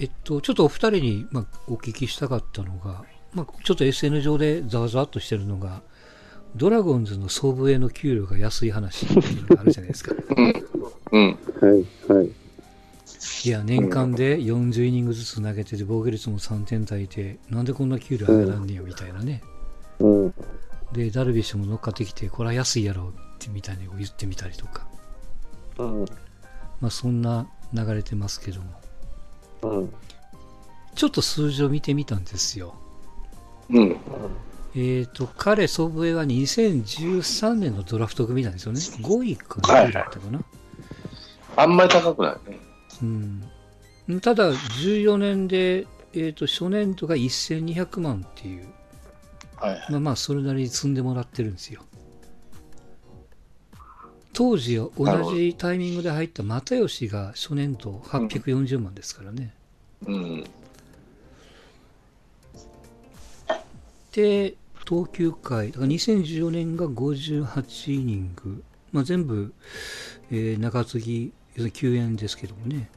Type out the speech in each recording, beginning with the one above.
えっと、ちょっとお二人に、まあ、お聞きしたかったのが、まあ、ちょっと SN 上でざわざわっとしてるのが、ドラゴンズの総武への給料が安い話っていうのがあるじゃないですか。うん。はい、はい。いや、年間で40イニングずつ投げてて、防御率も3点台で、なんでこんな給料上がらんねや、みたいなね。うん。で、ダルビッシュも乗っかってきて、これは安いやろってみたいに言ってみたりとか。うん。まあ、そんな流れてますけども。うん。ちょっと数字を見てみたんですよ。うん。えっ、ー、と、彼、祖父江は2013年のドラフト組なんですよね。5位かな、はい、だったかな。あんまり高くないね。うん。ただ、14年で、えっ、ー、と、初年度が1200万っていう。はい、まあまあ、それなりに積んでもらってるんですよ。当時、同じタイミングで入った又吉が初年度840万ですからね。うん、うんで、投球回、だから2014年が58イニング、まあ、全部、えー、中継ぎ、救援ですけどもね。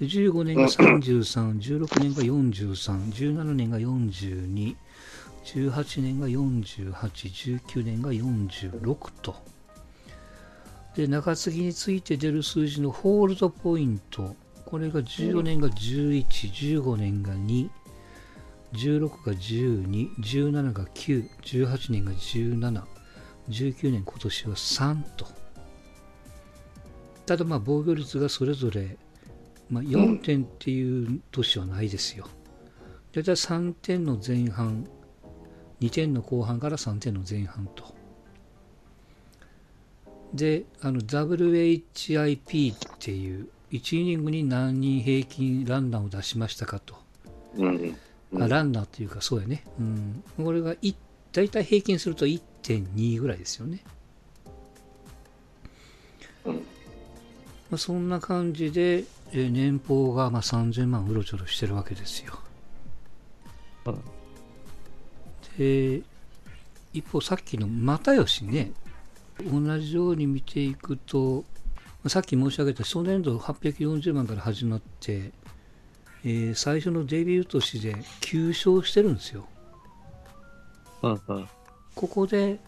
15年が33、16年が43、17年が42、18年が48、19年が46と。で、中継ぎについて出る数字のホールドポイント。これが14年が11、15年が2、16が12、17が9、18年が17、19年今年は3と。ただまあ防御率がそれぞれ、まあ、4点っていう年はないですよ。大体3点の前半、2点の後半から3点の前半と。で、あの WHIP っていう1イニングに何人平均ランナーを出しましたかと。うんあランナーというかそうやね、うん、これが大体平均すると1.2ぐらいですよね、うん。まあ、そんな感じで、え年俸がまあ3000万うろちょろしてるわけですよ、うん、で一方さっきの又吉ね同じように見ていくとさっき申し上げた初年度840万から始まってえー、最初のデビュー年で9勝してるんですよ。うんうん、ここで、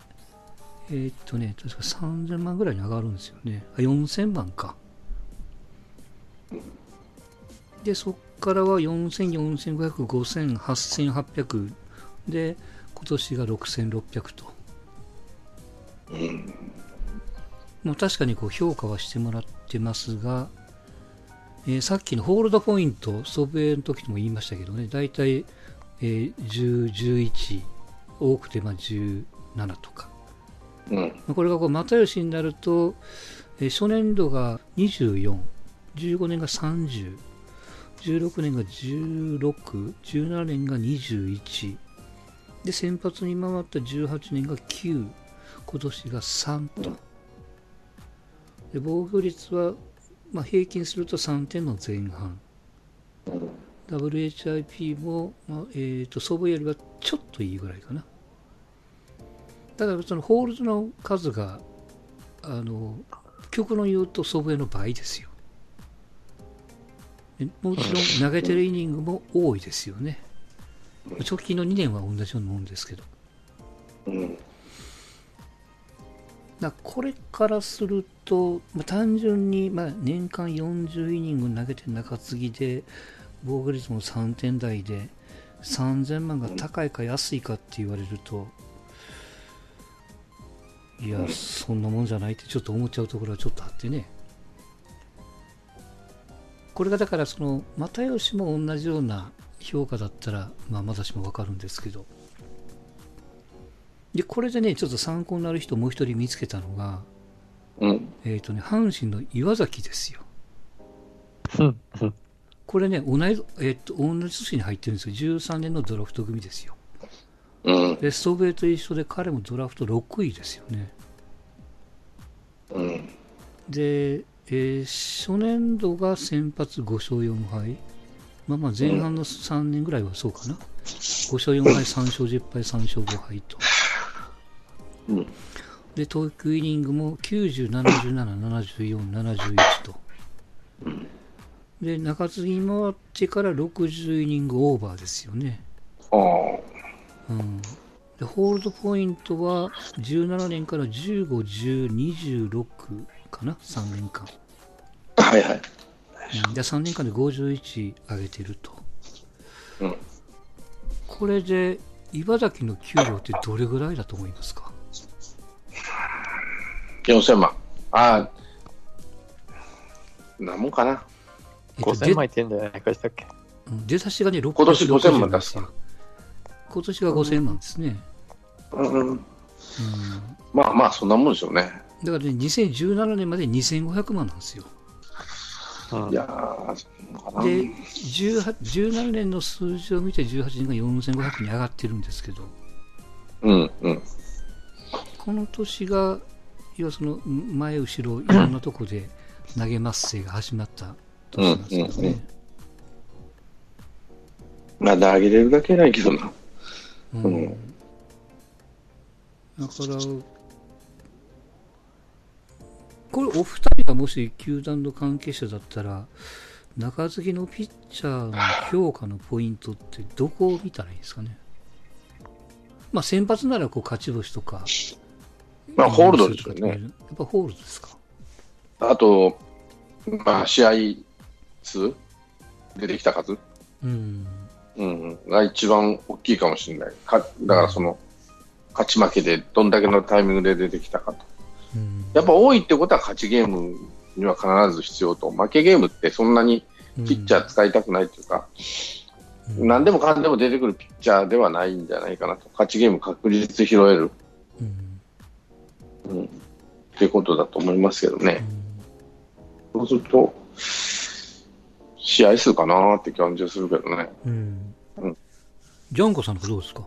えー、っとね、確か3000万ぐらいに上がるんですよね。あ、4000万か。で、そっからは4000、4500、5000、8800で、今年が6600と。まあ、確かにこう評価はしてもらってますが、えー、さっきのホールドポイント、祖父江の時も言いましたけどね、大体、えー、10、11、多くてまあ17とか。うん、これがこう又吉になると、えー、初年度が24、15年が30、16年が16、17年が21、で、先発に回った18年が9、今年が3と。で防御率はまあ、平均すると3点の前半。WHIP も、まあえーと、祖母よりはちょっといいぐらいかな。ただ、そのホールドの数が、あの、極論言うと祖母の倍ですよ。もちろん投げてるイニングも多いですよね。直近の2年は同じようなもんですけど。うんだこれからすると、まあ、単純に、まあ、年間40イニング投げて中継ぎで防御率も3点台で3000万が高いか安いかって言われるといやそんなもんじゃないってちょっと思っちゃうところはちょっとあってね。これがだからその又吉も同じような評価だったら、まあ、私も分かるんですけどで、これでね、ちょっと参考になる人もう一人見つけたのが、うん、えっ、ー、とね、阪神の岩崎ですよ。うんこれね、同じ、えっ、ー、と、同じ年に入ってるんですよ。13年のドラフト組ですよ。うん、で、ストベイと一緒で彼もドラフト6位ですよね。うん、で、えー、初年度が先発5勝4敗。まあまあ前半の3年ぐらいはそうかな。5勝4敗、3勝10敗、3勝5敗と。うん、で、投球イニングも90、77、74、71と。で、中継ぎ回ってから60イニングオーバーですよね。ああ。うん。で、ホールドポイントは17年から15、10、26かな ?3 年間。はいはい。うん、で、3年間で51上げてると。うん。これで、茨城の給料ってどれぐらいだと思いますか？4000万。ああ。なもんかな。えっと5000万いってんじゃないかしたっけ？うん出だしがね、6今年5000万出すか。今年は5000万ですね。うんうん。うん。まあまあ、そんなもんでしょうね。だからね、2017年まで2500万なんですよ。うんいやー、そうかな。で、18 17年の数字を見て18年が4500に上がってるんですけど、うんうん。この年が、要はその前後ろいろんなとこで投げますせが始まった年なんですけどうんうんね。まあ、投げれるだけないけどな。うんうんだから、これ、お二人がもし球団の関係者だったら、中継ぎのピッチャーの評価のポイントってどこを見たらいいですかね。まあ、先発ならこう勝ち星とか、まあ、ホールドですよね。やっぱホールドですか？あと、まあ、試合数？出てきた数、うん。うんうん、が一番大きいかもしれない。かだから、その、勝ち負けでどんだけのタイミングで出てきたかと。うんやっぱ多いってことは勝ちゲームには必ず必要と。負けゲームってそんなにピッチャー使いたくないというか、うん何でもかんでも出てくるピッチャーではないんじゃないかなと。勝ちゲーム確実拾える、うんうん、っていうことだと思いますけどね。そうすると、試合数かなって感じがするけどね。うんうんジャンコさんのどうですか？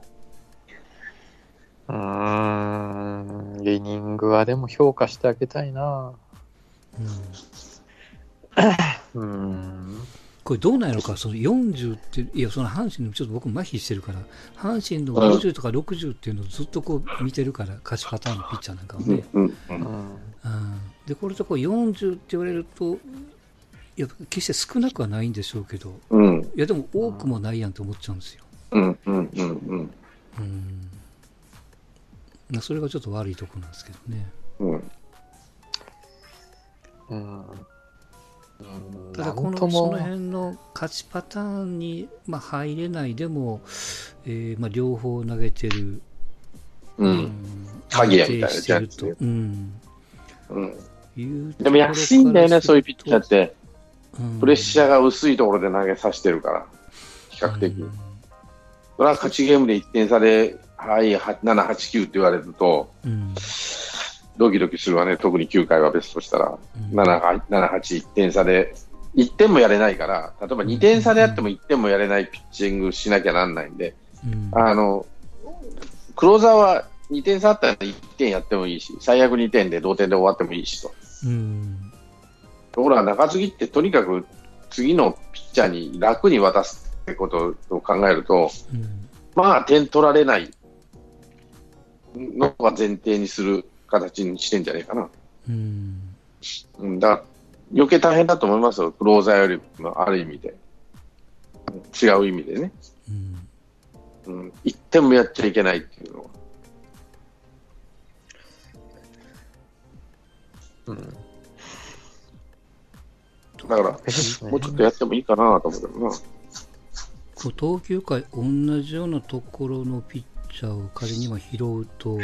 うーん、イニングはでも評価してあげたいな。うん うーん。これどうなんやろか、その40って、いや、その阪神のちょっと僕、麻痺してるから、阪神の50とか60っていうのをずっとこう見てるから、勝ちパターンのピッチャーなんかはね。うんうんううんん。うんで、これとこう40って言われると、いや、決して少なくはないんでしょうけど、うんいや、でも多くもないやんって思っちゃうんですよ。うんうんうんうんうん。まあそれがちょっと悪いとこなんですけどね。うんうん。ただこのその辺の勝ちパターンに、まあ、入れないでも、えーまあ、両方投げてる、うん。鍵谷みたいな安定してるやつと、うん、うん。いうでも安いんだよね、そういうピッチャーっ、て。うん。プレッシャーが薄いところで投げさせてるから、比較的。うん。それは勝ちゲームで1点差で、はい、は7、8、9って言われると、うんドキドキするわね、特に9回はベストとしたら、うん。7、8、7 8、1点差で、1点もやれないから、例えば2点差であっても1点もやれないピッチングしなきゃなんないんで、うん。あの、クローザーは2点差あったら1点やってもいいし、最悪2点で同点で終わってもいいしと。うん。ところが中継ぎってとにかく次のピッチャーに楽に渡すってことを考えると、うん。まあ点取られないのが前提にする形にしてんじゃないかな。うんうん、だから余計大変だと思いますよ、クローザーよりもある意味で。違う意味でね。うんうん、1点もやっちゃいけないっていうのは。うん。だから、もうちょっとやってもいいかなと思うけどな。こう投球回同じようなところのピッチャーを仮にも拾うと、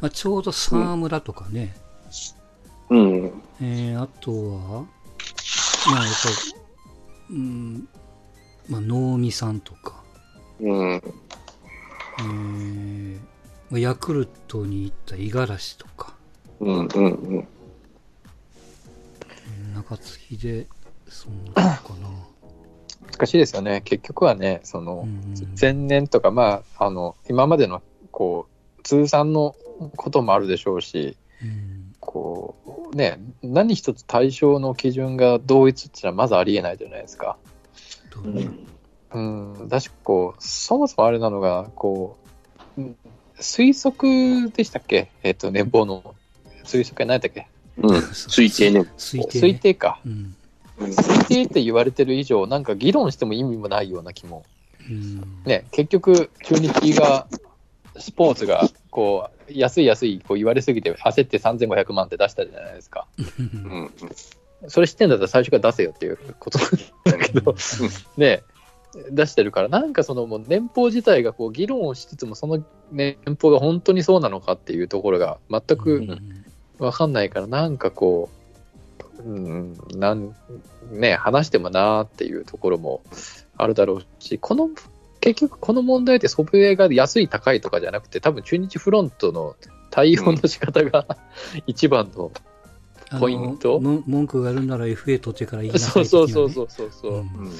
まあ、ちょうど沢村とかね、うん。えーあとは、まあ、やっぱり、うん、まあ、能見さんとか、うん。えーまあヤクルトに行った五十嵐とか、うん。うん。うん。うん中継ぎで、そんなかな。難しいですよね。結局はね、その、うん前年とか、まあ、あの、今までの、こう、通算のこともあるでしょうし、うんこう、ね、何一つ対象の基準が同一っていうのはまずありえないじゃないですか。どうん、だし、こう、そもそもあれなのが、こう、うん推測でしたっけ？えっ、と、年俸の推測は何だっけ？うん。推定ね。推定ね。推定か。うん最低って言われてる以上、なんか議論しても意味もないような気も。うんね、結局、中日が、スポーツが、こう、安い安い、こう言われすぎて、焦って3500万って出したじゃないですか。うん。それ知ってんだったら最初から出せよっていうことだけど、ね、出してるから、なんかそのもう年俸自体がこう議論をしつつも、その年俸が本当にそうなのかっていうところが全うくんわかんないから、なんかこう、うん、なん、ね、話してもなーっていうところもあるだろうし、この、結局この問題ってソフトウェアが安い高いとかじゃなくて、多分中日フロントの対応の仕方が一番の、ポイントも文句があるなら FA 取ってから言いなさそいなね。そうそうそうそうそう、ん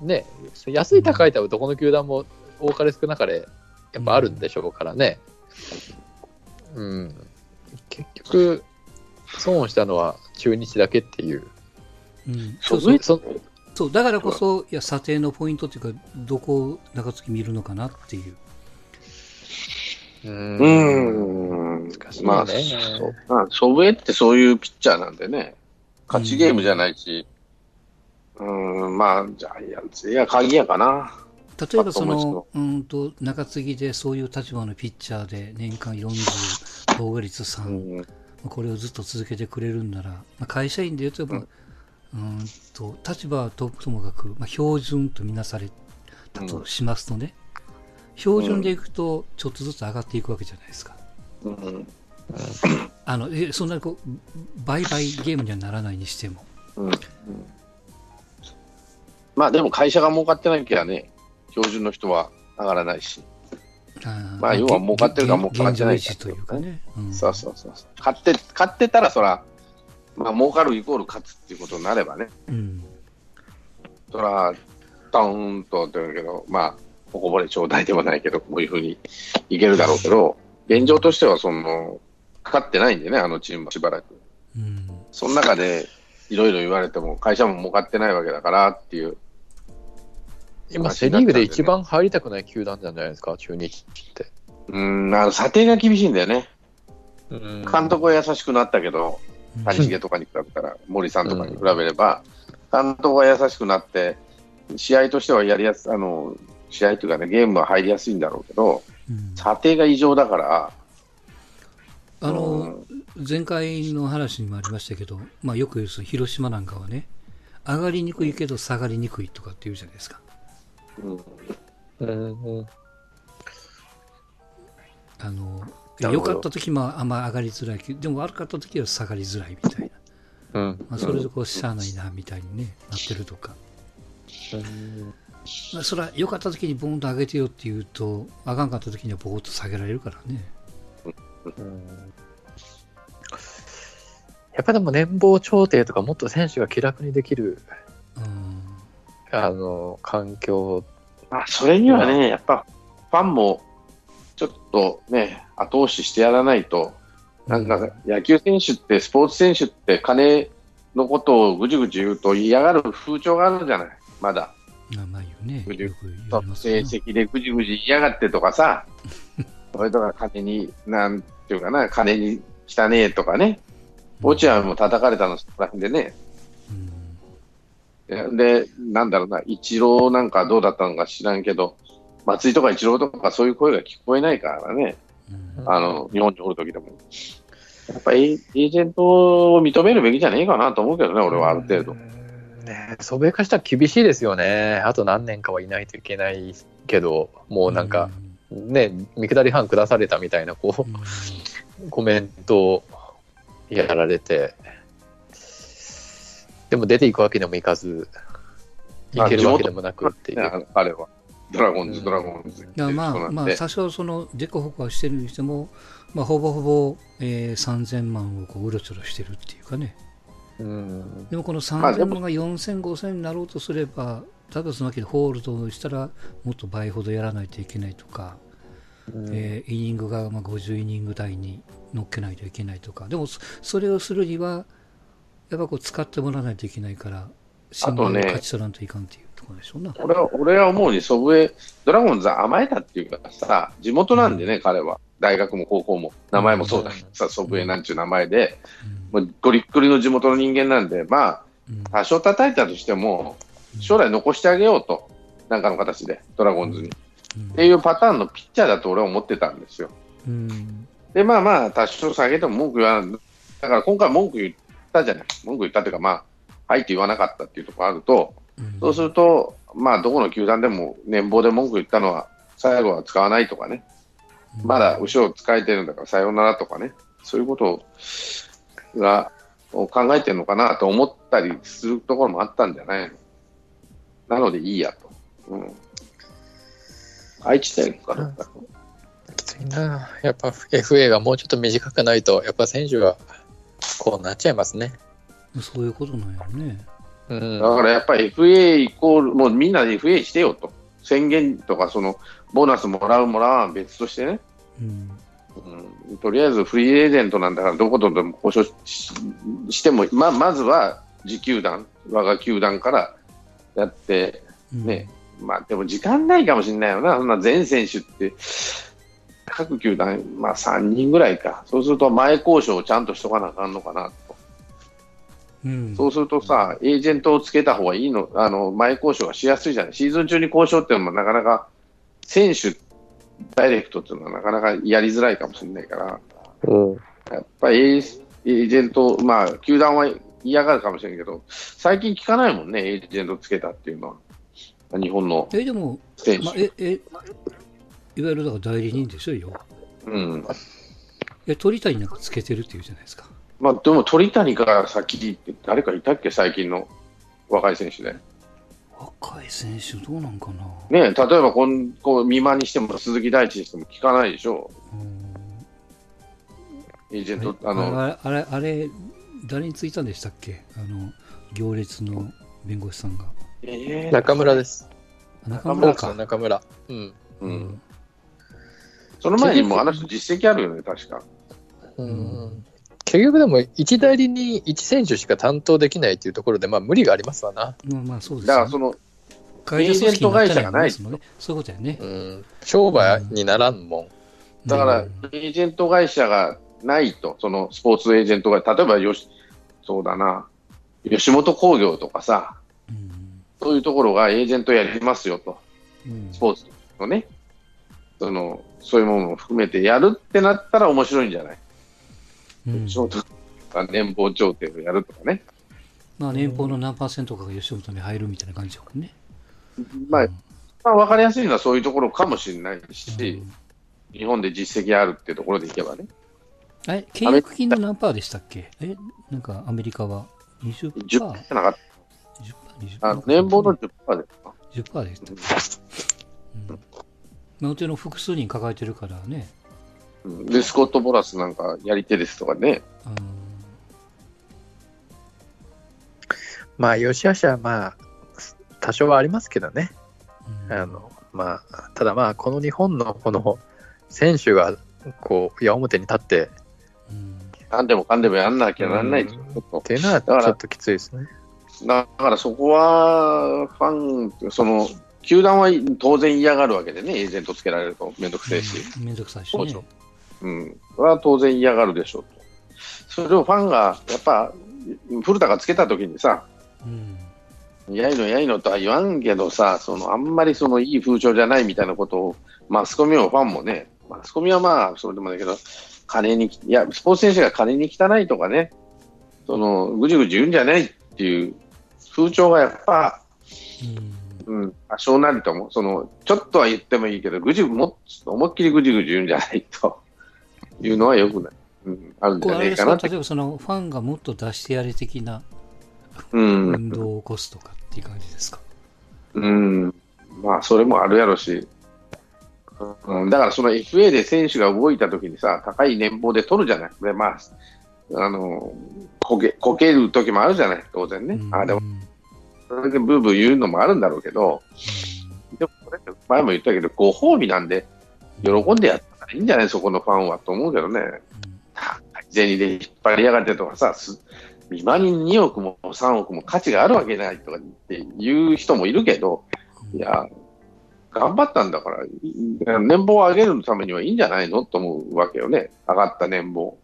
うん。ね、安い高いとはどこの球団も多かれ少なかれやっぱあるんでしょうからね。うん。結局、損をしたのは中日だけっていう。うんそそううそうそそうだからこそ、いや、査定のポイントっていうか、どこを中継ぎ見るのかなっていう。うん。ん。難しいよねまあ、そうまあ、祖父江ってそういうピッチャーなんでね、勝ちゲームじゃないし、うん、まあ、ジャイアンツ、いや、鍵やかな。例えばその、うんと、中継ぎでそういう立場のピッチャーで年間40、防御率3、うん。これをずっと続けてくれるんなら、まあ、会社員で言うと、うんと立場はとともかく、まあ、標準とみなされたとしますとね、標準でいくと、ちょっとずつ上がっていくわけじゃないですか。うん。あのえそんなにこう倍々ゲームにはならないにしても。うん。まあ、でも会社が儲かってなきゃね、標準の人は上がらないし。あーまあ要は儲かってるか儲かってないかというかね。うんそうそうそうそう。買って、買ってたら、そら、まあ、儲かるイコール勝つっていうことになればね、うんそら、ドーンとって言うけど、まあ、おこぼれちょうだいではないけど、こういうふうにいけるだろうけど、現状としては、その、勝ってないんでね、あのチームはしばらく。うんその中で、いろいろ言われても、会社も儲かってないわけだからっていう。今、セ・リーグで一番入りたくない球団なんじゃないですか、中日って。うん、あの、査定が厳しいんだよね。うん監督は優しくなったけど、うん谷繁とかに比べたら、森さんとかに比べれば、監督は優しくなって、試合としてはやりやすあの試合というかね、ゲームは入りやすいんだろうけど、うん。査定が異常だから、あのうん。前回の話にもありましたけど、まあ、よく言うその広島なんかはね、上がりにくいけど下がりにくいとかって言うじゃないですか。うん。うんうん。あの良かった時もあんま上がりづらいけど、でも悪かった時は下がりづらいみたいな。うんまあ、それでこうしゃあないなみたいに、ね、なってるとか。まあ、それは良かった時にボーンと上げてよって言うと、あかんかった時にはボーンと下げられるからね。うんやっぱでも年俸調停とかもっと選手が気楽にできるうんあの環境まあ、それにはね、やっぱファンもちょっとね、後押ししてやらないと、なんか野球選手って、スポーツ選手って金のことをぐじぐじ言うと嫌がる風潮があるじゃない、まだ。あまあ言うね。ぐじゅよく言われます成。績でぐじぐじ嫌がってとかさ、それとか金に、なんていうかな、金に汚ねえとかね、落合も叩かれたのそこら辺でね、うん。で、なんだろうな、イチローなんかどうだったのか知らんけど、松井とかイチローとかそういう声が聞こえないからね、うんあの、日本におるときでも。やっぱりエージェントを認めるべきじゃねえかなと思うけどね、俺はある程度う。んねソベ化したら厳しいですよね。あと何年かはいないといけないけど、もうなんか、ね、見下り班下されたみたいな、こうコメントをやられて、でも出ていくわけにもいかず、いけるわけでもなくっていう。の彼は。ドラゴンズ、うん。ドラゴンズ。いやまあ、まあ、多少その、デコホコはしてるにしても、まあ、ほぼほぼ、えー、3000万をこううろちょろしてるっていうかね。うん。でもこのまあでも。3000万が4000、5000になろうとすれば、例えばそのわけでホールドをしたら、もっと倍ほどやらないといけないとか、えーイニングがまあ50イニング台に乗っけないといけないとか、でもそそれをするには、やっぱこう使ってもらわないといけないから、信頼をね勝ち取らんといかんっていう。ところでしょうな。俺は俺は思うに、祖父江、ドラゴンズは甘えたっていうかさ、地元なんでね、彼は。大学も高校も、名前もそうだけどさ、祖父江なんちゅう名前で、もうゴリッゴリの地元の人間なんで、まあ、うん多少叩いたとしても、将来残してあげようと、なんかの形で、ドラゴンズに。っうんていうパターンのピッチャーだと俺は思ってたんですよ。うんで、まあまあ、多少下げても文句言わない。だから今回文句言ったじゃない。文句言ったっていうか、まあ、はいって言わなかったっていうところがあると、うんそうすると、まあ、どこの球団でも年俸で文句言ったのは、最後は使わないとかね、まだ後ろ使えてるんだからさようならとかね、そういうことがを考えてるのかなと思ったりするところもあったんじゃないの。なのでいいやと。うん。愛知県かな。きついな。やっぱ FA がもうちょっと短くないと、やっぱ選手はこうなっちゃいますね。そういうことなんやろね。うん。だからやっぱり FA イコール、もうみんなで FA してよと。宣言とか、その、ボーナスもらうもらわんは別としてね。うん。うん、とりあえずフリーエージェントなんだから、どことでも交渉ししても、ままずは自球団、我が球団からやって、うん。ね、まあでも時間ないかもしれないよな、そんな全選手って、各球団、まあ3人ぐらいか、そうすると前交渉をちゃんとしとかなあかんのかな。と、うんそうするとさ、エージェントをつけた方がいいの、あの前交渉がしやすいじゃない、シーズン中に交渉っていうのもなかなか、選手ダイレクトっていうのはなかなかやりづらいかもしれないから。うん。やっぱりエージェント、まあ、球団は嫌がるかもしれんけど、最近聞かないもんね、エージェントつけたっていうのは、日本のえ、でも、選まあ、手。え、え、いわゆるだから代理人でしょ、よ。うんえ、鳥谷なんかつけてるっていうじゃないですか。まあ、でも鳥谷から先って誰かいたっけ、最近の若い選手で。若い選手どうなんかな？ね、例えばこんこう美馬にしても鈴木大地にしても聞かないでしょ、うんエージェント。ああのあれ、あれ、あれ、誰についたんでしたっけ？あの、行列の弁護士さんが。えー中村です。あ中村か。中村。うん。うん、その前にもあの人実績あるよね、確か。うん結局でも、1代理に1選手しか担当できないっていうところで、まあ無理がありますわな。まあまあそうですだからよその、エージェント会社がないですもんね。そういうことやね。うん。商売にならんもん。だから、うんエージェント会社がないと、そのスポーツエージェントが、例えばよし、そうだな、吉本興業とかさ、うんそういうところがエージェントやりますよと、うんスポーツのね、そのそういうものも含めてやるってなったら面白いんじゃない、うん。吉本が年俸調停をやるとかね、まあ年俸の何パーセントかが吉本に入るみたいな感じだもんね。まあ、うん。まあ、分かりやすいのはそういうところかもしれないし、うん日本で実績あるってところでいけばね、え、契約金の何パーでしたっけ？え、なんかアメリカは？20%? 10%じゃなかっ 10%? た、あ年俸の10%で。すか。10%でしたうん。まあ、うちの複数人抱えてるからね。うん。で、スコット・ボラスなんかやり手ですとかね、うん。まあ、吉橋はまあ、多少はありますけどね。うん。あの、まあ、ただまあ、この日本のこの選手が、こう、矢面に立って、うん。なんでもかんでもやんなきゃなんないっていうのはちだからょっときついですね。だからそこは、ファン、その、球団は当然嫌がるわけでね、エージェントつけられるとめんどくせえし、うん。めんどくさいしう。ん、それは当然嫌がるでしょうと。それをファンが、やっぱ、古田がつけたときにさ、うんやいのやいのとは言わんけどさ、そのあんまりそのいい風潮じゃないみたいなことを、マスコミもファンもね、マスコミはまあ、それでもだけど、金に、いや、スポーツ選手が金に汚いとかね、その、ぐじぐじ言うんじゃないっていう風潮がやっぱ、うんうん、多少なりとも、その、ちょっとは言ってもいいけど、ぐじも、思いっきりぐじぐじ言うんじゃないというのはよくない。うん、あるんじゃないかな。例えばそのファンがもっと出してやれ的なうん。運動を起こすとかっていう感じですか？うん。まあ、それもあるやろし。うん、だからその FA で選手が動いたときにさ、高い年俸で取るじゃない。で、まあ、あの、こけ、こける時もあるじゃない、当然ね。うんあでも、うんそれでブーブー言うのもあるんだろうけど、でもこれ前も言ったけど、ご褒美なんで、喜んでやったらいいんじゃないそこのファンはと思うけどね。銭で引っ張りやがってとかさ、す見間に2億も3億も価値があるわけないとかって言う人もいるけど、うんいや、頑張ったんだから、い年俸を上げるためにはいいんじゃないのと思うわけよね。上がった年俸。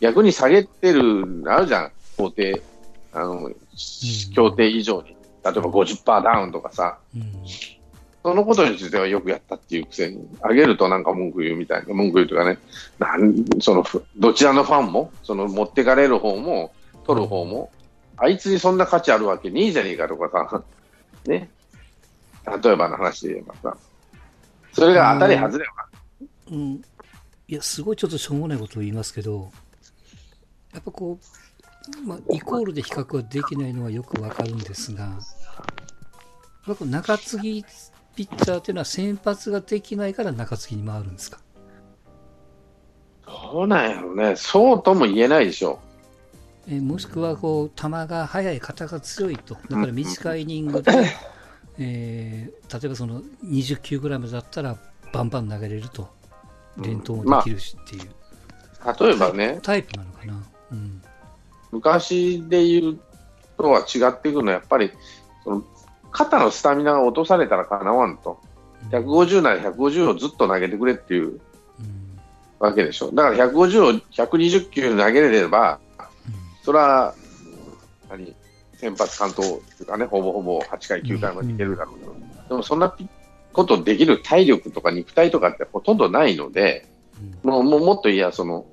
逆に下げてる、あるじゃん、法定。あの、協定以上に、例えば50%ダウンとかさ、うんそのことについてはよくやったっていうくせに、あげるとなんか文句言うみたいな、文句言うとかね、なんそのどちらのファンも、その持ってかれる方も、取る方も、あいつにそんな価値あるわけねえじゃねえかとかさ、ね、例えばの話で言えばさ、それが当たり外れは、うん、いや、すごいちょっとしょうもないことを言いますけど、やっぱこう、まあ、イコールで比較はできないのはよくわかるんですが、やっぱ中継ぎピッチャーっていうのは先発ができないから中継ぎに回るんですか？そうなんやろね、そうとも言えないでしょえーもしくはこう球が速い、肩が強いと、だから短いイニングで、えー例えばその20球ぐらいまでだったら、バンバン投げれると、連投もできるしっていう、う。例えばね、タイプなのかな？うん。昔で言うとは違ってくるのは、やっぱりその肩のスタミナが落とされたらかなわんと、150なら150をずっと投げてくれっていううん。わけでしょ、だから150を120球投げれれば、それは何先発完投というかね、ほぼほぼ8回、9回までいけるだろうけど、でもそんなことできる体力とか肉体とかってほとんどないので、うん。もうもうもっといや、その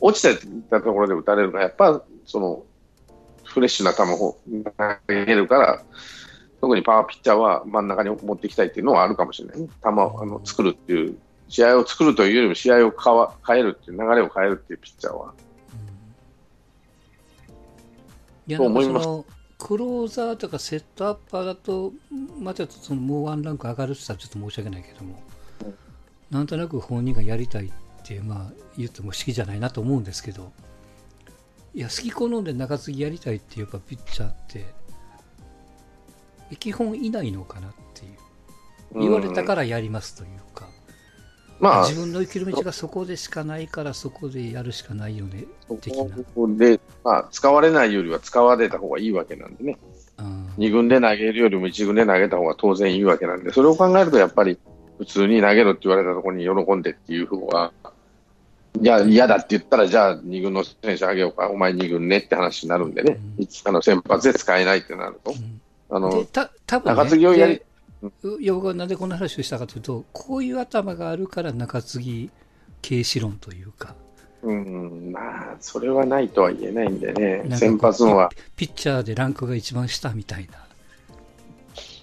落ちたところで打たれるのは、やっぱそのフレッシュな球を投げるから、特にパワーピッチャーは真ん中に持っていきたいっていうのはあるかもしれない。ね、球をあの作るっていう、試合を作るというよりも試合を変わ変えるっていう、流れを変えるっていうピッチャーは。いや、となんかその、クローザーとかセットアッパーだと、またそのもうワンランク上がるって言ったらちょっと申し訳ないけども、なんとなく本人がやりたいって、まあ、言っても好きじゃないなと思うんですけど、いや、好き好んで中継ぎやりたいっていうやっぱピッチャーって、基本いないのかなっていう。言われたからやりますというか、まあ、自分の生きる道がそこでしかないからそこでやるしかないよね的な。そこで、まあ、使われないよりは使われた方がいいわけなんでね、うん。2軍で投げるよりも1軍で投げた方が当然いいわけなんで、それを考えるとやっぱり普通に投げろって言われたところに喜んでっていう方が、いや、嫌だって言ったら、じゃあ2軍の選手あげようか、お前2軍ねって話になるんでね、うん。いつあの先発で使えないってなると、うんあのでた多分、ね、中継ぎをやり僕はなんでこんな話をしたかというと、こういう頭があるから中継ぎ軽視論というか、うん、まあ、それはないとは言えないんでね。先発のは、ピッチャーでランクが一番下みたいな、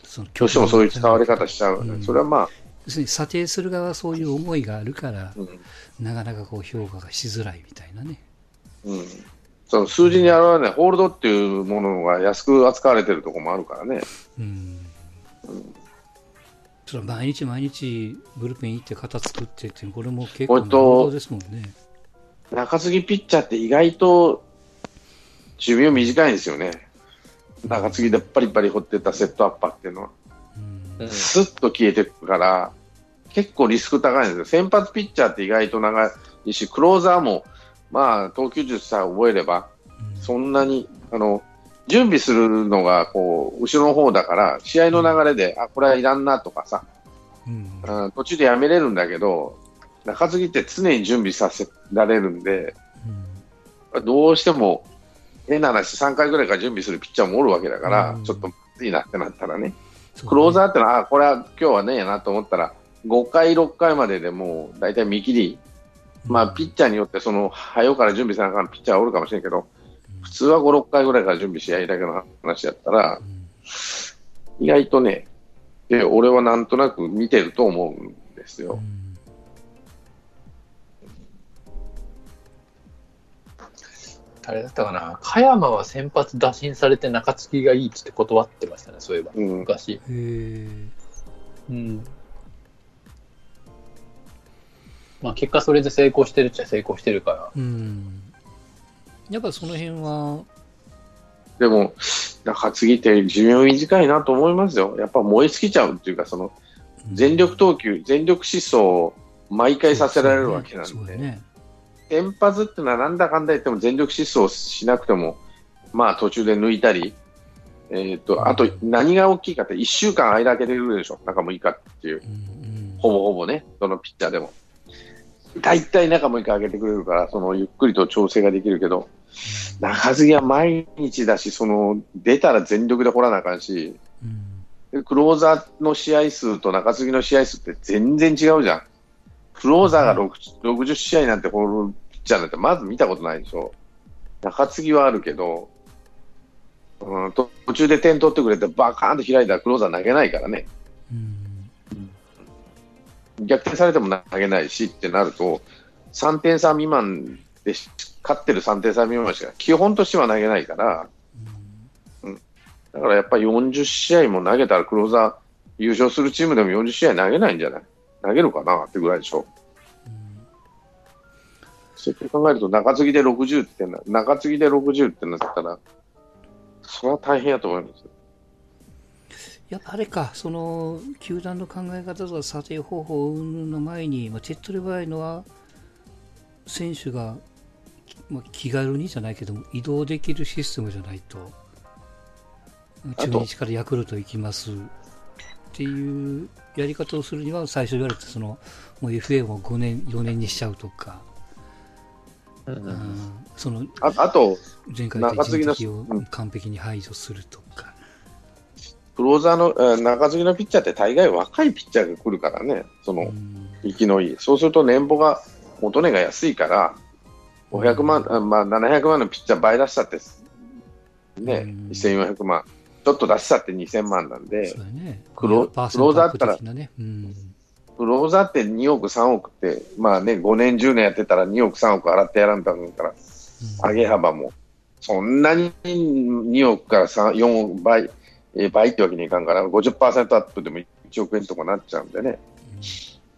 そのどうしてもそういう使われ方しちゃう。うん。それはまあ、要するに査定する側はそういう思いがあるから、うん。なかなかこう評価がしづらいみたいなね。うん、その数字に表れないホールドっていうものが安く扱われてるところもあるからね。うんそれは毎日毎日ブルペン行って型作ってってこれも結構なこれと労働ですもんね。中継ぎピッチャーって意外と寿命短いんですよね。中継ぎでパリパリ掘ってたセットアッパーっていうのは、うスッと消えていくから、結構リスク高いんですよ。先発ピッチャーって意外と長いし、クローザーも、まあ、投球術さえ覚えれば、うん。そんなに、あの、準備するのが、こう、後ろの方だから、試合の流れで、あ、これはいらんなとかさ、うん。あ途中でやめれるんだけど、中継ぎって常に準備させられるんで、うん。どうしても、変な話、3回ぐらいから準備するピッチャーもおるわけだから、うん。ちょっとまずいなってなったらね、ね。クローザーってのは、あ、これは今日はねえなと思ったら、5回、6回まででもう大体見切り、まあ、ピッチャーによって、その、早から準備せなあかんピッチャーはおるかもしれんけど、普通は5、6回ぐらいから準備し合いだけの話やったらう、ん意外とね、で、俺はなんとなく見てると思うんですよ。うん誰だったかな、加山は先発打診されて中継ぎがいいっつって断ってましたね、そういえば、うん、昔。うん。まあ結果それで成功してるっちゃ成功してるから。うん。やっぱその辺は、でも、中継ぎって寿命短いなと思いますよ。やっぱ燃え尽きちゃうっていうか、その、全力投球、全力疾走を毎回させられるわけなんで、ね。先発っていうのはなんだかんだ言っても全力疾走をしなくても、まあ途中で抜いたり、えー、とあと何が大きいかって1週間間空けてくるでしょ、中6日っていう、うんうん。ほぼほぼね、どのピッチャーでも。大体中6日空けてくれるから、そのゆっくりと調整ができるけど、中継ぎは毎日だし、その出たら全力で掘らなあかんし、うんでクローザーの試合数と中継ぎの試合数って全然違うじゃん。クローザーが6 60試合なんて掘るピッチャーなんてまず見たことないでしょ。中継ぎはあるけど、うん、と途中で点取ってくれてバカーンと開いたらクローザー投げないからね。うん逆転されても投げないしってなると、3点差未満でし勝ってる3点差未満しか基本としては投げないから、だからやっぱり40試合も投げたらクローザー優勝するチームでも40試合投げないんじゃない？投げるかなってぐらいでしょ。そうやって考えると中継ぎで60ってな、中継ぎで60ってなったら、それは大変やと思いますよ。やっぱあれか、その球団の考え方とか査定方法云々の前に、まあ、手っ取り早いのは、選手が、まあ、気軽にじゃないけども、移動できるシステムじゃないと、中日からヤクルト行きます。っていうやり方をするには、最初言われたその、もう FA を5年、4年にしちゃうとか、うん。うん。そのああと、前回の人的をうん。完璧に排除するとか。クローザーの、えー中継ぎのピッチャーって大概若いピッチャーが来るからね、その、うん生きのいい。そうすると年俸が、元値が安いから、500万、あまあ、700万のピッチャー倍出したって、ね、うん1400万。ちょっと出したって2000万なんで。クロパーセンクローザーだったら。クローザーって2億、3億って、まあね、5年、10年やってたら2億、3億払ってやらんとあかんから、上げ幅も、そんなに2億から3 4億倍、えー倍ってわけにいかんから、50%アップでも1億円とかなっちゃうんでね、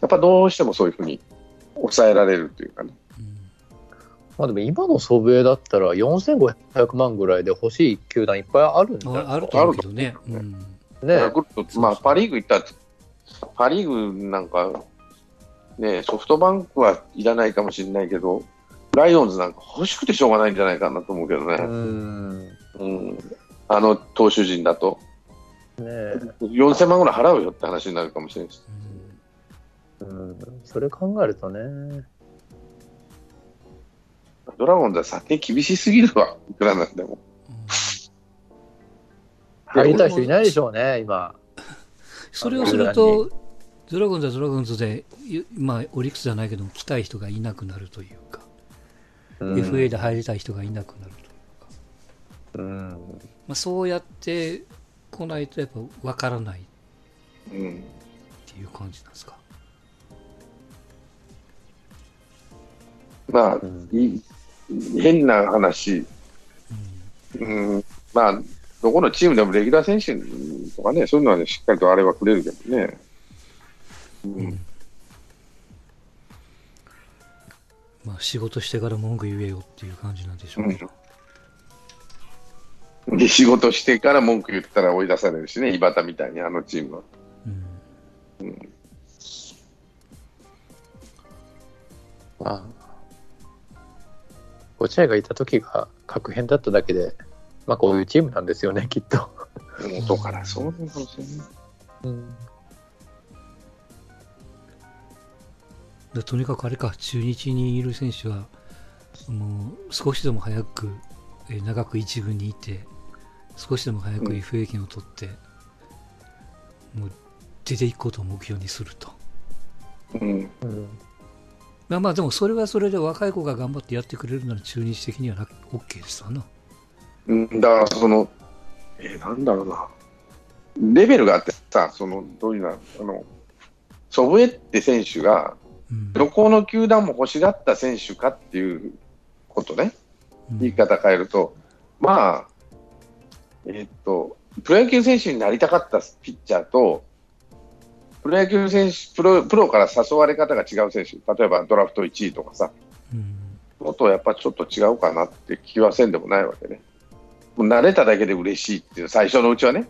やっぱどうしてもそういうふうに抑えられるというかね。まあでも今の祖父江だったら4500万ぐらいで欲しい球団いっぱいあるんじゃないああると思うけどね。うん。ねまあ、パ・リーグ行ったら、パ・リーグなんか、ね、ソフトバンクはいらないかもしれないけど、ライオンズなんか欲しくてしょうがないんじゃないかなと思うけどね、うん。うん、あの投手陣だと、ね4000万ぐらい払うよって話になるかもしれないし、うん。それ考えるとね。ドラゴンズは査定厳しすぎるわ、いくらなんでも。入りたい人いないでしょうね、今。それをすると、ドラゴンズはドラゴンズで、いまあ、オリックスじゃないけども、来たい人がいなくなるというか、うん FA で入りたい人がいなくなると。うん。まあ、そうやって来ないと、やっぱ分からない。っうん。ていう感じなんですか？まあ、うん。い変な話、うん、まあ、どこのチームでもレギュラー選手とかね、そういうのはね、しっかりとあれはくれるけどね。うん。まあ、仕事してから文句言えよっていう感じなんでしょうけど。で、仕事してから文句言ったら追い出されるしね、井端みたいに、あのチームは。うんまあ、落合がいた時が確変だっただけで、まあこういうチームなんですよね、きっと。元からそうなのかもしれない。うん。でとにかくあれか、中日にいる選手は、もう少しでも早く、えー長く一軍にいて、少しでも早くうん FA 権を取って、もう出ていくことを目標にすると。うん。うんまあまあ、でもそれはそれで若い子が頑張ってやってくれるなら中日的にはな OK ですわな。うん、だから、その、えーなんだろうな。レベルがあってさ、その、どういうの、あの、祖父江って選手が、うんどこの球団も欲しがった選手かっていうことね。うん言い方変えると、まあ、えーっと、プロ野球選手になりたかったピッチャーと、プロ野球選手、プロプロから誘われ方が違う選手、例えばドラフト1位とかさ、うんのとやっぱちょっと違うかなって気はせんでもないわけね。もう慣れただけで嬉しいっていう、最初のうちはね。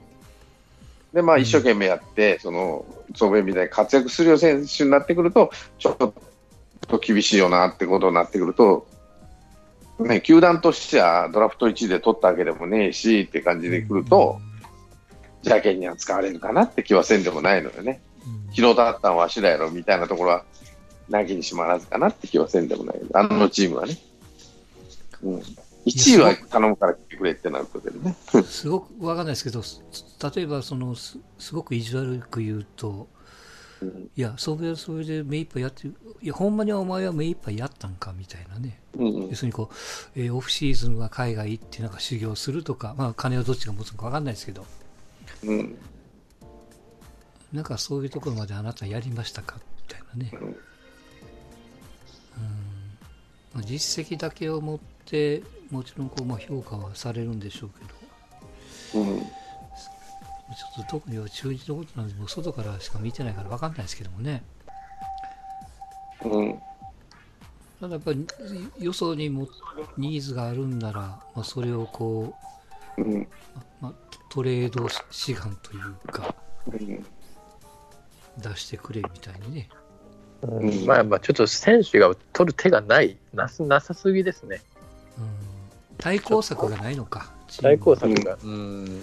で、まあ一生懸命やって、その、祖父江みたいに活躍するよ選手になってくると、ちょっと厳しいよなってことになってくると、ね、球団としてはドラフト1位で取ったわけでもねえしって感じでくると、邪険には使われるかなって気はせんでもないのでね。うん昨日だったんわしらやろみたいなところは、なきにしもあらずかなって気はせんでもない。あのチームはね。うん。1位は頼むから来てくれってなるけどね。すごくわかんないですけど、す例えばそのす、すごく意地悪く言うと、うんいや、それはそれで目いっぱいやってる、いや、ほんまにお前は目いっぱいやったんかみたいなね。うん要するにこう、えーオフシーズンは海外行ってなんか修行するとか、まあ金をどっちが持つのかわかんないですけど、うん。なんかそういうところまであなたやりましたか？みたいなね。うん。うん。まあ、実績だけを持って、もちろんこう、まあ、評価はされるんでしょうけど、うんちょっと特に中日のことなんで、もう外からしか見てないから分かんないですけどもね。うんただやっぱりよそにもニーズがあるんなら、まあ、それをこうんう、まあ、トレード志願というか、うん出してくれみたいにね。うんまあまあ、ちょっと選手が取る手がない、なすなさすぎですね。うん、対抗策がないのか。対抗策が。うん。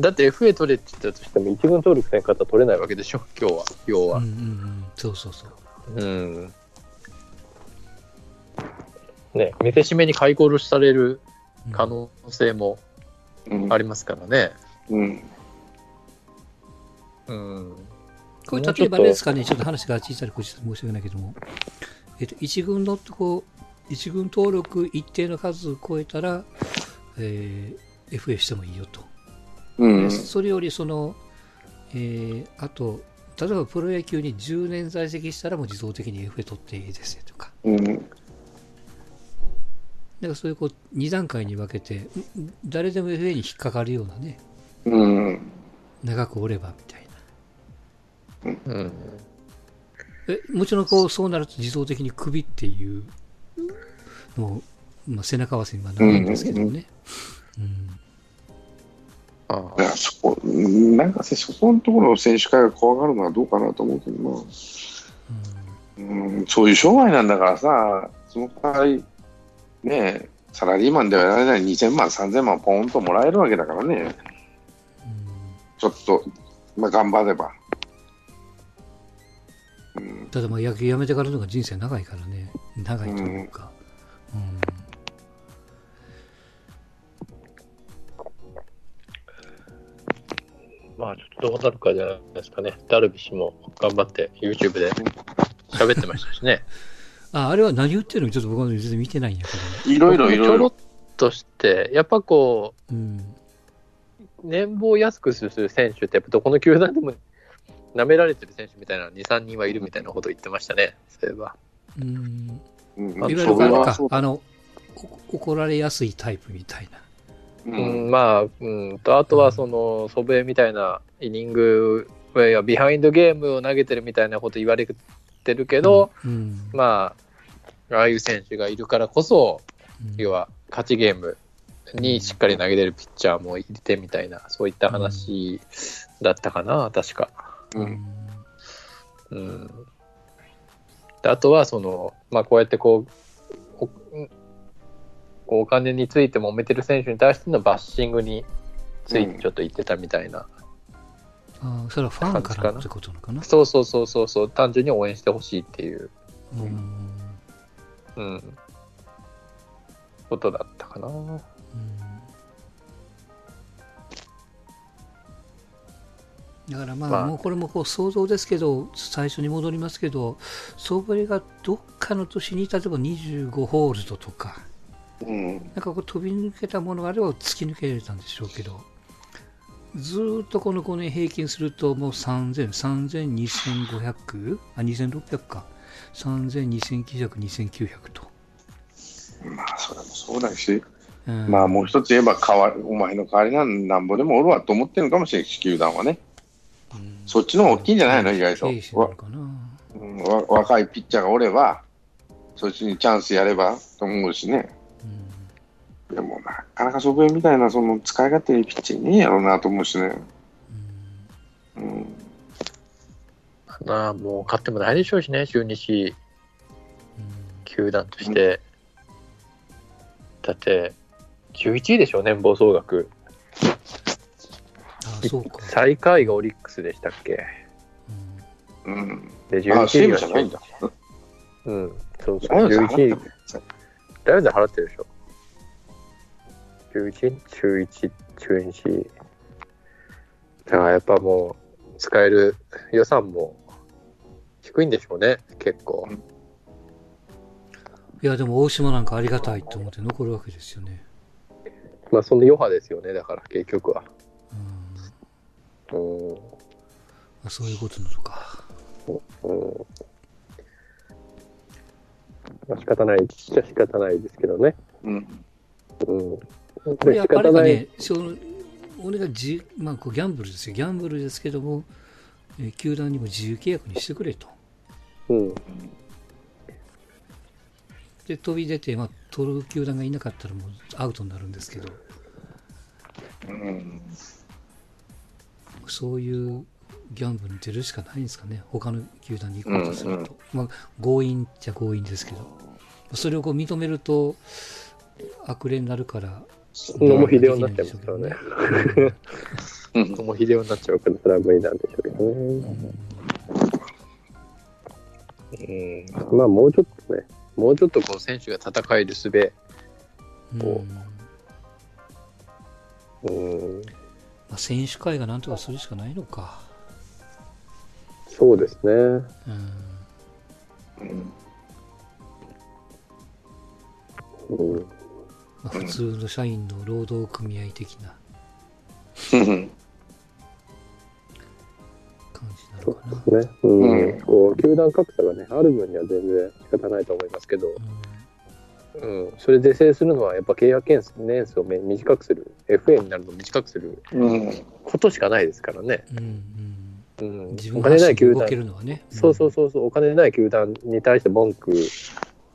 だって FA 取れって言ったとしても、一軍登録せんかったら取れないわけでしょ、今日は、要はうんうん。うん、そうそうそう。うん。ね、見せしめに買い殺しされるうん可能性もうんありますからね。うんうん。これ例えばあれですかね、ちょっと話が小さいこちら申し訳ないけども、えっと、一軍のとこ、一軍登録一定の数超えたら、えー FA してもいいよと。うんそれよりその、えーあと、例えばプロ野球に10年在籍したらもう自動的に FA 取っていいですよとか。うんだからそういうこう2段階に分けて、ん誰でも FA に引っかかるようなね、うん長くおればみたいな。うん。えもちろんこうそうなると自動的に首っていうのを、まあ、背中合わせにはなるんですけどね。うんあだからそこなんかせそこのところの選手会が怖がるのはどうかなと思うけどな、うん、そういう商売なんだからさその代わりねえサラリーマンではやられない2000万3000万ポンともらえるわけだからね。うん。ちょっと、まあ、頑張れば、うんただまあ野球やめてからの方が人生長いからね。長いというか、うんまあ、ちょっとどうなるかじゃないですかね。ダルビッシュも頑張って YouTube で喋ってましたしね。ああれは何言ってるの？ちょっと僕は全然見てないんやけいろいろいろいろちょろっとして、やっぱこど、うん、う、年俸を安くする選手って、やっぱどこの球団でも舐められてる選手みたいな2、3人はいるみたいなこと言ってましたね、そういえば。うん、いわゆるあれかあのお怒られやすいタイプみたいな。ううんん、まあ、うん、とあとはその祖父江みたいなイニング、いやビハインドゲームを投げてるみたいなこと言われてるけど、うん。まあ、ああいう選手がいるからこそ、うん。要は勝ちゲームにしっかり投げれるピッチャーもいてみたいな、そういった話だったかな、確か。うん。うん、であとはその、まあ、こうやってこうおこうお金について揉めてる選手に対してのバッシングについてちょっと言ってたみたいな、あそれはファンからってことなのかな？そうそうそうそう。そう単純に応援してほしいっていう、うん。うん、ことだったかな。うん。だからまあ、まあ。もうこれもこう想像ですけど、最初に戻りますけど、それがどっかの年に例えば25ホールドとか、うん。なんかこう飛び抜けたものがあれば突き抜けられたんでしょうけど、ずーっとこの5年平均するともう3000、3000、2500? あ、2600か。3000、2900、2900と。まあそれもそうだし、うん。まあもう一つ言えば代わりお前の代わりなんなんぼでもおるわと思ってるのかもしれんし球団はね、うん。そっちの方が大きいんじゃないの？意外と。うん。わ若いピッチャーがおればそっちにチャンスやればと思うしね。うんでもなかなか祖父江みたいなその使い勝手いいピッチいねえやろうなと思うしね、うん、まあもう勝ってもないでしょうしね、中日うん球団として。だって、11位でしょ、年俸総額。あ、そうか。最下位がオリックスでしたっけ？うんうん、で、あ西11位が武じゃないんだうん、そうそう、ジャイアンツ払って11位も。ダイヤで払ってるでしょ。中1、中1、中2。だからやっぱもう、使える予算も低いんでしょうね、結構。いや、でも大島なんかありがたいと思って残るわけですよね。まあ、その余波ですよね、だから結局は。うん。うん。まあ、そういうことなのか。うん。まあ、仕方ないっちゃ仕方ないですけどね。うん。うん。これやっぱりね、その俺がじ、まあ、こうギャンブルですよ。ギャンブルですけども、えー球団にも自由契約にしてくれと。うん。で、飛び出て、まあ、取る球団がいなかったらもうアウトになるんですけど、うん。そういうギャンブルに出るしかないんですかね。他の球団に行こうとすると。まあ、強引っちゃ強引ですけど。それをこう認めると悪霊になるから。野茂英雄になっちゃいますからね。うん野茂英雄になっちゃうから、それは無理なんでしょうけどね。うん。まあ、もうちょっとね、もうちょっとこう、選手が戦える術、うんうんうん、まあ、選手会がなんとかするしかないのか。そうですね。うんうんうん。まあ、普通の社員の労働組合的なうん感じなそのかな。うですね。うん。うんこう、球団格差がね、ある分には全然仕方ないと思いますけど、うん。それで制するのは、やっぱ契約年数をめ短くする、FA になるのを短くするうんことしかないですからね。うんうんうん。自分お金ない球団動けるのはね。そうそうそうそう、お金ない球団に対して文句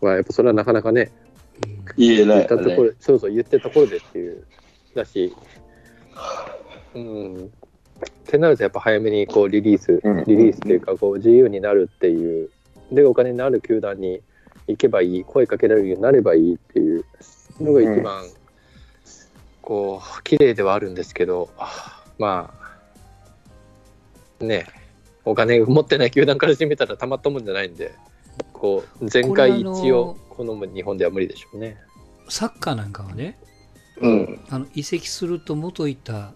は、やっぱそれはなかなかね、うん。言えない言ったところ、ね。そうそう、言ってたところでっていう、だし、うん。ってなると、やっぱ早めにこうリリース、うん。リリースっていうか、こう自由になるっていう、で、お金のある球団に行けばいい、声かけられるようになればいいっていう。のが一番、こう、綺麗ではあるんですけど、まあ、ね、お金持ってない球団からしてみたらたまったもんじゃないんで、こう、全会一致を好む日本では無理でしょうね。サッカーなんかはね、うん。あの移籍すると元いた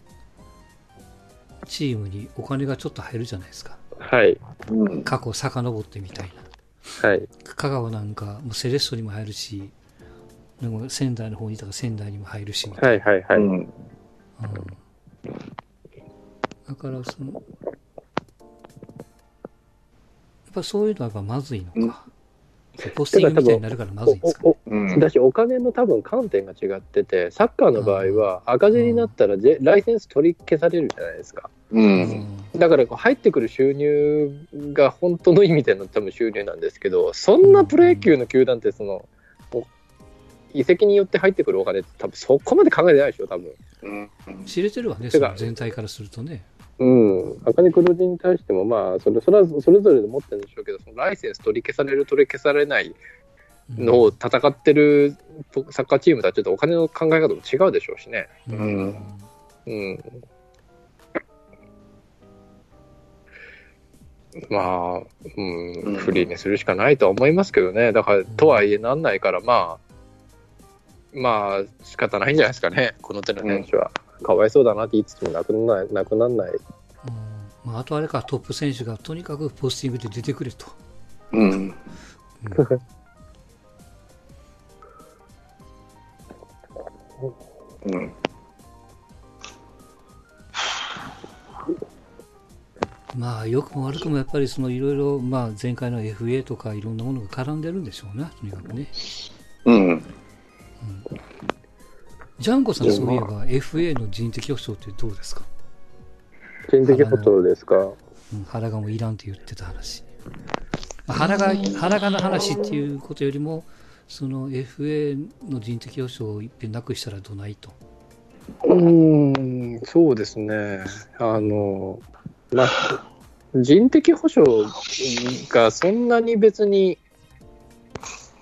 チームにお金がちょっと入るじゃないですか。はい。うん。過去遡ってみたいな。はい。香川なんか、もうセレッソにも入るし、でも仙台の方にいたから仙台にも入るしみたいはいはいはい。うん。な。うんだからその、やっぱそういうのはやっぱまずいのか。ポスティングみたいになるからまずいですか。おうんおだし、お金の多分観点が違ってて、サッカーの場合は赤字になったらぜライセンス取り消されるじゃないですか。う。んだからこう入ってくる収入が本当の意味での多分収入なんですけど、そんなプロ野球の球団ってその、お移籍によって入ってくるお金って多分そこまで考えてないでしょ、多分。うん。知れてるわね、その全体からするとね。うん、赤字黒字に対しても、まあ、それそれはそれぞれで持ってるんでしょうけど、そのライセンス取り消される、取り消されないうんのを戦ってるとサッカーチームとはちょっとお金の考え方も違うでしょうしね。うんうん。まあ、うん、うんフリーにするしかないとは思いますけどね。だから、とはいえなんないから、まあ、まあ、仕方ないんじゃないですかね、この手の選手は。かわいそうだなって言いつつもなくならない、なくならない。うんまあ、あとあれか、トップ選手がとにかくポスティングで出てくれと。うん。うん。まあ、良くも悪くもやっぱりそのいろいろ、まあ、前回の FA とかいろんなものが絡んでるんでしょうな、とにかくね。うん。ジャンコさん、そういえば FA の人的保障ってどうですか、人的保障ですか？うん、原がもういらんって言ってた話。まあ原が、原がの話っていうことよりも、その FA の人的保障をいっぺんなくしたらどないと？うーん、そうですね。あの、まあ、人的保障がそんなに別に、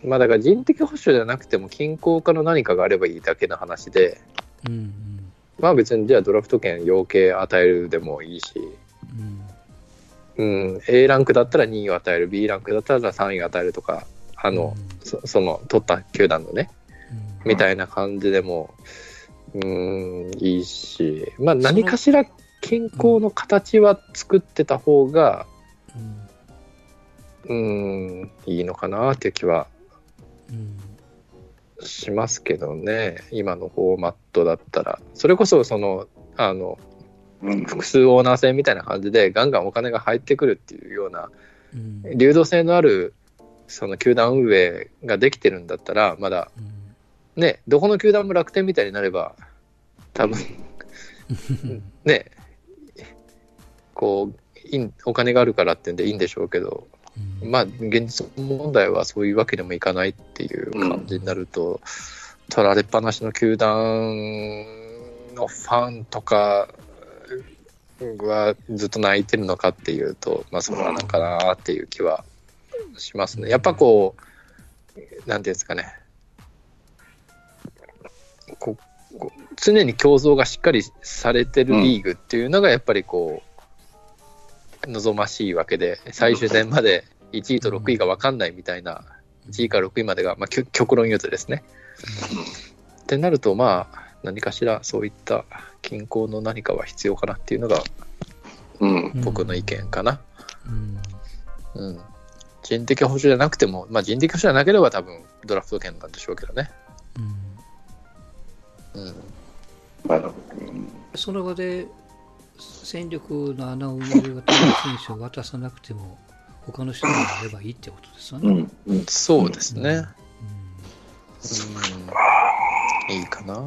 まあだから人的保障じゃなくても均衡化の何かがあればいいだけの話で、うんうん。まあ別にじゃあドラフト権要件与えるでもいいし、うん。うん、A ランクだったら2位を与える、B ランクだったら3位を与えるとか、あの、そその取った球団のね、みたいな感じでもうん、いいし、まあ何かしら健康の形は作ってた方が、うん。うん、いいのかなっていう気はうんしますけどね、今のフォーマットだったら。それこそ、その、あの、うん。複数オーナー制みたいな感じで、ガンガンお金が入ってくるっていうような、うん。流動性のある、その球団運営ができてるんだったら、まだうん。ね、どこの球団も楽天みたいになれば、多分 ね、こう、いいお金があるからってんでいいんでしょうけど、うん。まあ、現実問題はそういうわけでもいかないっていう感じになると、取られっぱなしの球団のファンとかはずっと泣いてるのかっていうと、まあ、それはなんかなっていう気はしますね。やっぱこう、なんていうんですかね、こ常に競争がしっかりされてるリーグっていうのが、やっぱりこう、望ましいわけで、最終戦まで1位と6位が分かんないみたいな、1位から6位までが、まあ、きょ極論言うとですね。ってなると、まあ、何かしらそういった均衡の何かは必要かなっていうのがうん。僕の意見かな。うんうん。人的保守じゃなくても、まあ人的保守じゃなければ多分ドラフト権なんでしょうけどね。うんうん。まあうんその場で戦力の穴を埋める選手を渡さなくても他の人がやればいいってことですよね。うん。うんそうですね。うんうん。いいかな。